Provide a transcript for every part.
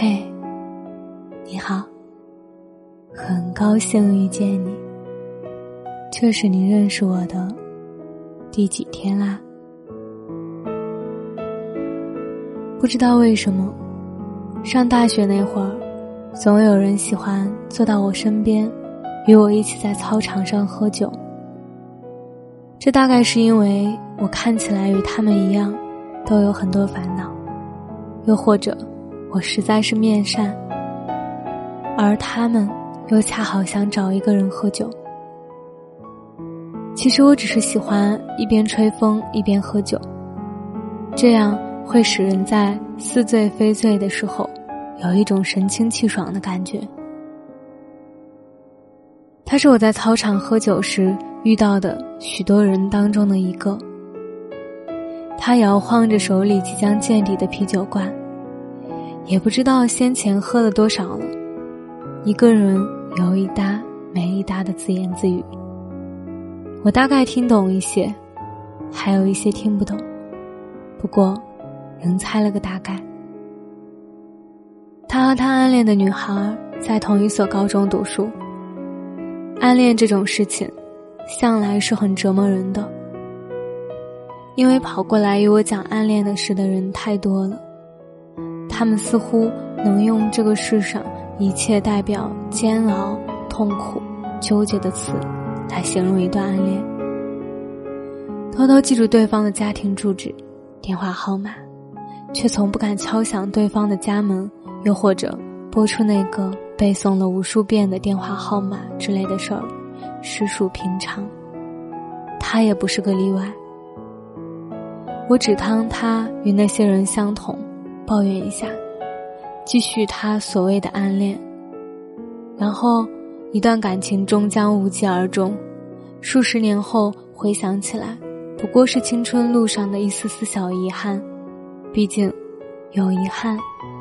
嘿，你好，很高兴遇见你。这是你认识我的第几天啦？不知道为什么，上大学那会儿，总有人喜欢坐到我身边，与我一起在操场上喝酒。这大概是因为我看起来与他们一样，都有很多烦恼，又或者。我实在是面善，而他们又恰好想找一个人喝酒。其实我只是喜欢一边吹风一边喝酒，这样会使人在似醉非醉的时候，有一种神清气爽的感觉。他是我在操场喝酒时遇到的许多人当中的一个。他摇晃着手里即将见底的啤酒罐。也不知道先前喝了多少了，一个人有一搭没一搭的自言自语。我大概听懂一些，还有一些听不懂，不过仍猜了个大概。他和他暗恋的女孩在同一所高中读书。暗恋这种事情，向来是很折磨人的，因为跑过来与我讲暗恋的事的人太多了。他们似乎能用这个世上一切代表煎熬、痛苦、纠结的词，来形容一段暗恋。偷偷记住对方的家庭住址、电话号码，却从不敢敲响对方的家门，又或者拨出那个背诵了无数遍的电话号码之类的事儿，实属平常。他也不是个例外。我只当他与那些人相同。抱怨一下，继续他所谓的暗恋，然后一段感情终将无疾而终。数十年后回想起来，不过是青春路上的一丝丝小遗憾。毕竟，有遗憾，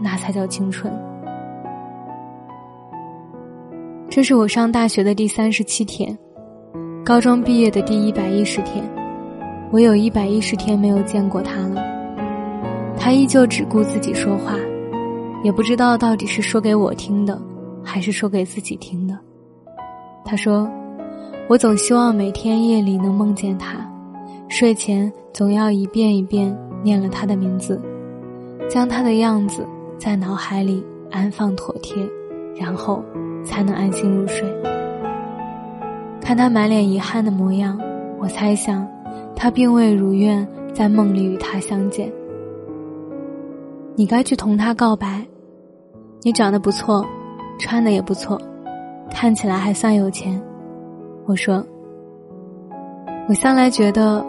那才叫青春。这是我上大学的第三十七天，高中毕业的第一百一十天，我有一百一十天没有见过他了。他依旧只顾自己说话，也不知道到底是说给我听的，还是说给自己听的。他说：“我总希望每天夜里能梦见他，睡前总要一遍一遍念了他的名字，将他的样子在脑海里安放妥帖，然后才能安心入睡。”看他满脸遗憾的模样，我猜想，他并未如愿在梦里与他相见。你该去同他告白，你长得不错，穿的也不错，看起来还算有钱。我说，我向来觉得，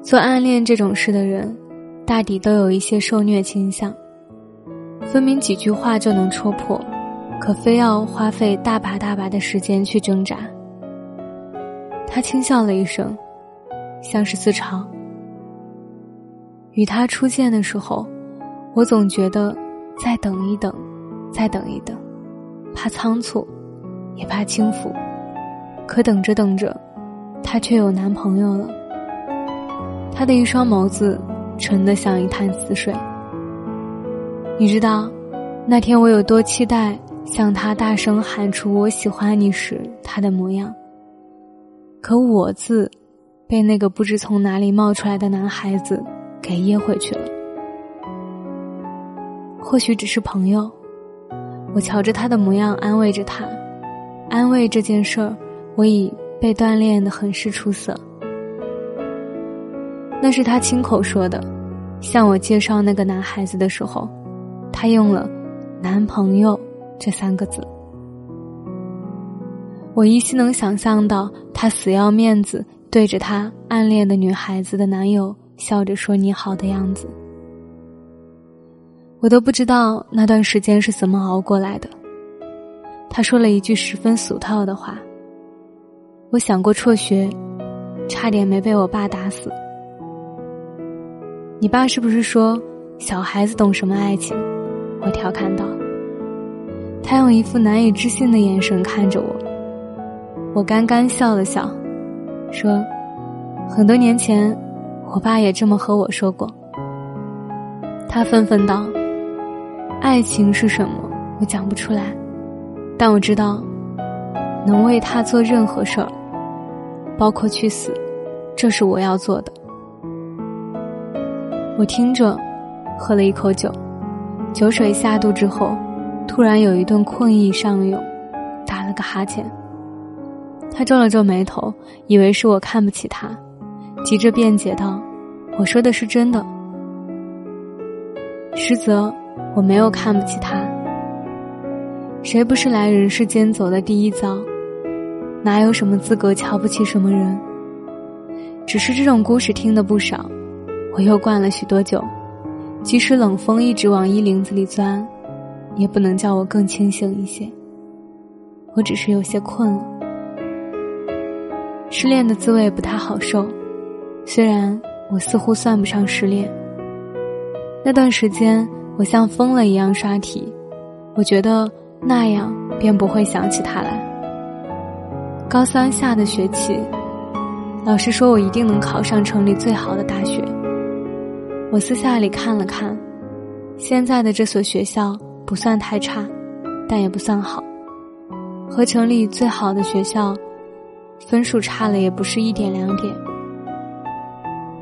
做暗恋这种事的人，大抵都有一些受虐倾向。分明几句话就能戳破，可非要花费大把大把的时间去挣扎。他轻笑了一声，像是自嘲。与他初见的时候。我总觉得，再等一等，再等一等，怕仓促，也怕轻浮。可等着等着，她却有男朋友了。她的一双眸子沉得像一潭死水。你知道，那天我有多期待向他大声喊出“我喜欢你”时他的模样。可“我”字，被那个不知从哪里冒出来的男孩子给噎回去了。或许只是朋友，我瞧着他的模样安慰着他。安慰这件事儿，我已被锻炼的很是出色。那是他亲口说的，向我介绍那个男孩子的时候，他用了“男朋友”这三个字。我依稀能想象到他死要面子，对着他暗恋的女孩子的男友笑着说“你好”的样子。我都不知道那段时间是怎么熬过来的。他说了一句十分俗套的话。我想过辍学，差点没被我爸打死。你爸是不是说小孩子懂什么爱情？我调侃道。他用一副难以置信的眼神看着我。我干干笑了笑，说：“很多年前，我爸也这么和我说过。”他愤愤道。爱情是什么，我讲不出来，但我知道，能为他做任何事儿，包括去死，这是我要做的。我听着，喝了一口酒，酒水下肚之后，突然有一顿困意上涌，打了个哈欠。他皱了皱眉头，以为是我看不起他，急着辩解道：“我说的是真的。”实则我没有看不起他。谁不是来人世间走的第一遭？哪有什么资格瞧不起什么人？只是这种故事听得不少，我又灌了许多酒，即使冷风一直往衣领子里钻，也不能叫我更清醒一些。我只是有些困了。失恋的滋味不太好受，虽然我似乎算不上失恋。那段时间，我像疯了一样刷题，我觉得那样便不会想起他来。高三下的学期，老师说我一定能考上城里最好的大学。我私下里看了看，现在的这所学校不算太差，但也不算好，和城里最好的学校，分数差了也不是一点两点。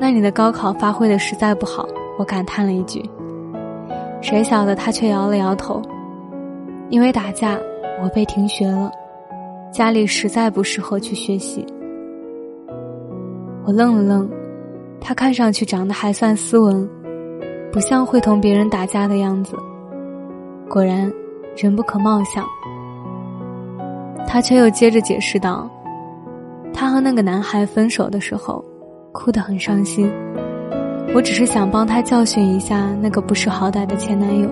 那你的高考发挥的实在不好。我感叹了一句：“谁晓得？”他却摇了摇头。因为打架，我被停学了，家里实在不适合去学习。我愣了愣，他看上去长得还算斯文，不像会同别人打架的样子。果然，人不可貌相。他却又接着解释道：“他和那个男孩分手的时候，哭得很伤心。”我只是想帮他教训一下那个不识好歹的前男友。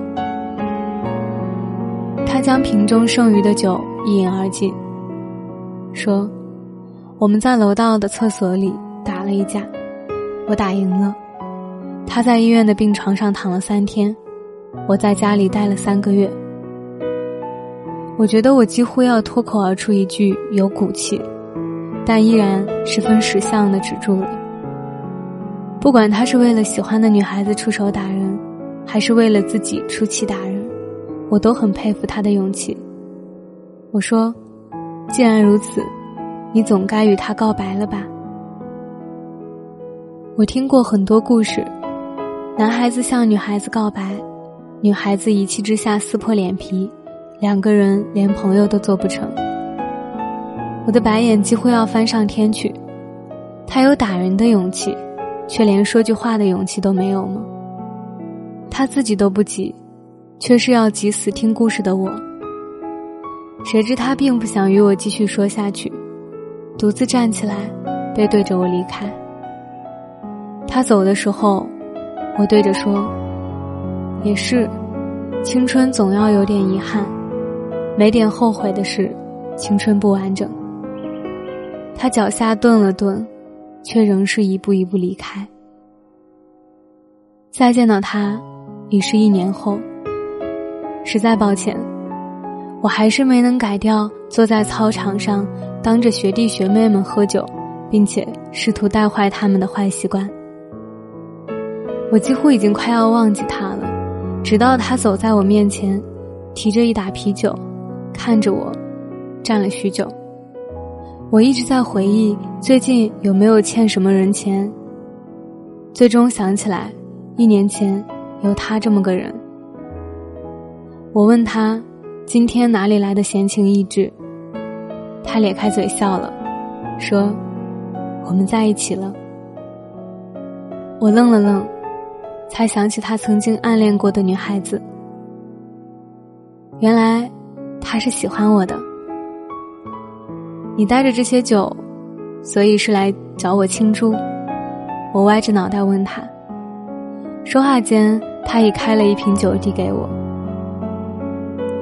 他将瓶中剩余的酒一饮而尽，说：“我们在楼道的厕所里打了一架，我打赢了。他在医院的病床上躺了三天，我在家里待了三个月。我觉得我几乎要脱口而出一句有骨气，但依然十分识相的止住了。”不管他是为了喜欢的女孩子出手打人，还是为了自己出气打人，我都很佩服他的勇气。我说：“既然如此，你总该与他告白了吧？”我听过很多故事，男孩子向女孩子告白，女孩子一气之下撕破脸皮，两个人连朋友都做不成。我的白眼几乎要翻上天去。他有打人的勇气。却连说句话的勇气都没有吗？他自己都不急，却是要急死听故事的我。谁知他并不想与我继续说下去，独自站起来，背对着我离开。他走的时候，我对着说：“也是，青春总要有点遗憾，没点后悔的事，青春不完整。”他脚下顿了顿。却仍是一步一步离开。再见到他，已是一年后。实在抱歉，我还是没能改掉坐在操场上当着学弟学妹们喝酒，并且试图带坏他们的坏习惯。我几乎已经快要忘记他了，直到他走在我面前，提着一打啤酒，看着我，站了许久。我一直在回忆最近有没有欠什么人钱。最终想起来，一年前有他这么个人。我问他，今天哪里来的闲情逸致？他咧开嘴笑了，说：“我们在一起了。”我愣了愣，才想起他曾经暗恋过的女孩子。原来，他是喜欢我的。你带着这些酒，所以是来找我庆祝。我歪着脑袋问他。说话间，他已开了一瓶酒递给我。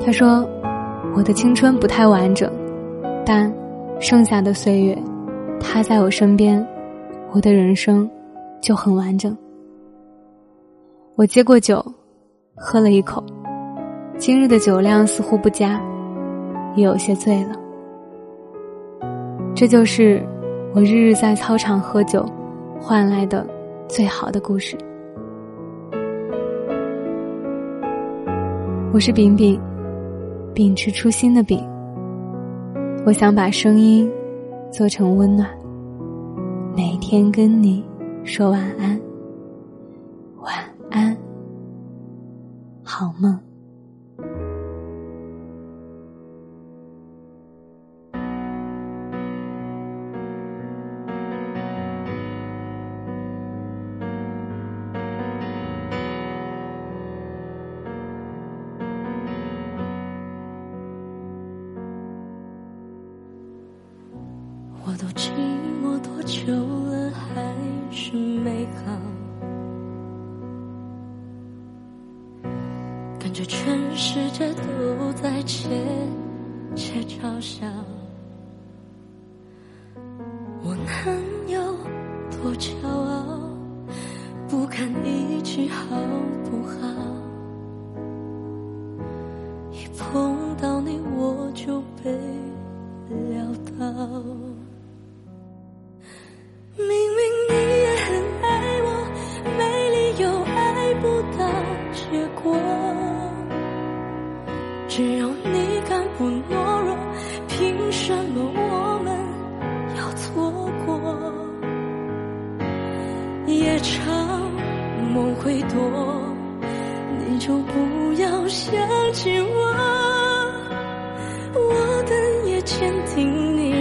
他说：“我的青春不太完整，但剩下的岁月，他在我身边，我的人生就很完整。”我接过酒，喝了一口，今日的酒量似乎不佳，也有些醉了。这就是我日日在操场喝酒换来的最好的故事。我是饼饼，秉持初心的饼。我想把声音做成温暖，每天跟你说晚安，久了，还是美好？感觉全世界都在窃窃嘲笑。我能有多骄傲？不堪一击好不好？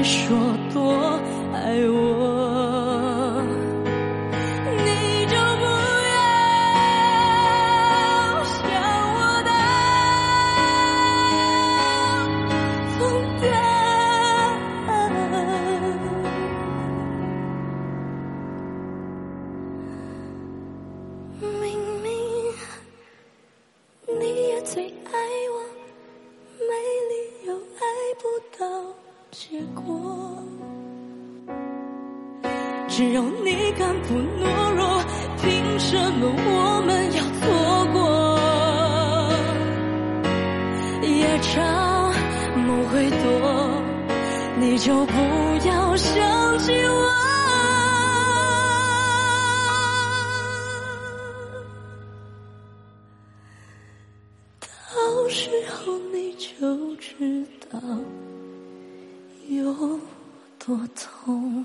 说多爱我，你就不要想我。的疯掉，明明你也最爱我，没理由爱不到。结果。只要你敢不懦弱，凭什么我们要错过？夜长梦会多，你就不要想起我。到时候你就知道多痛。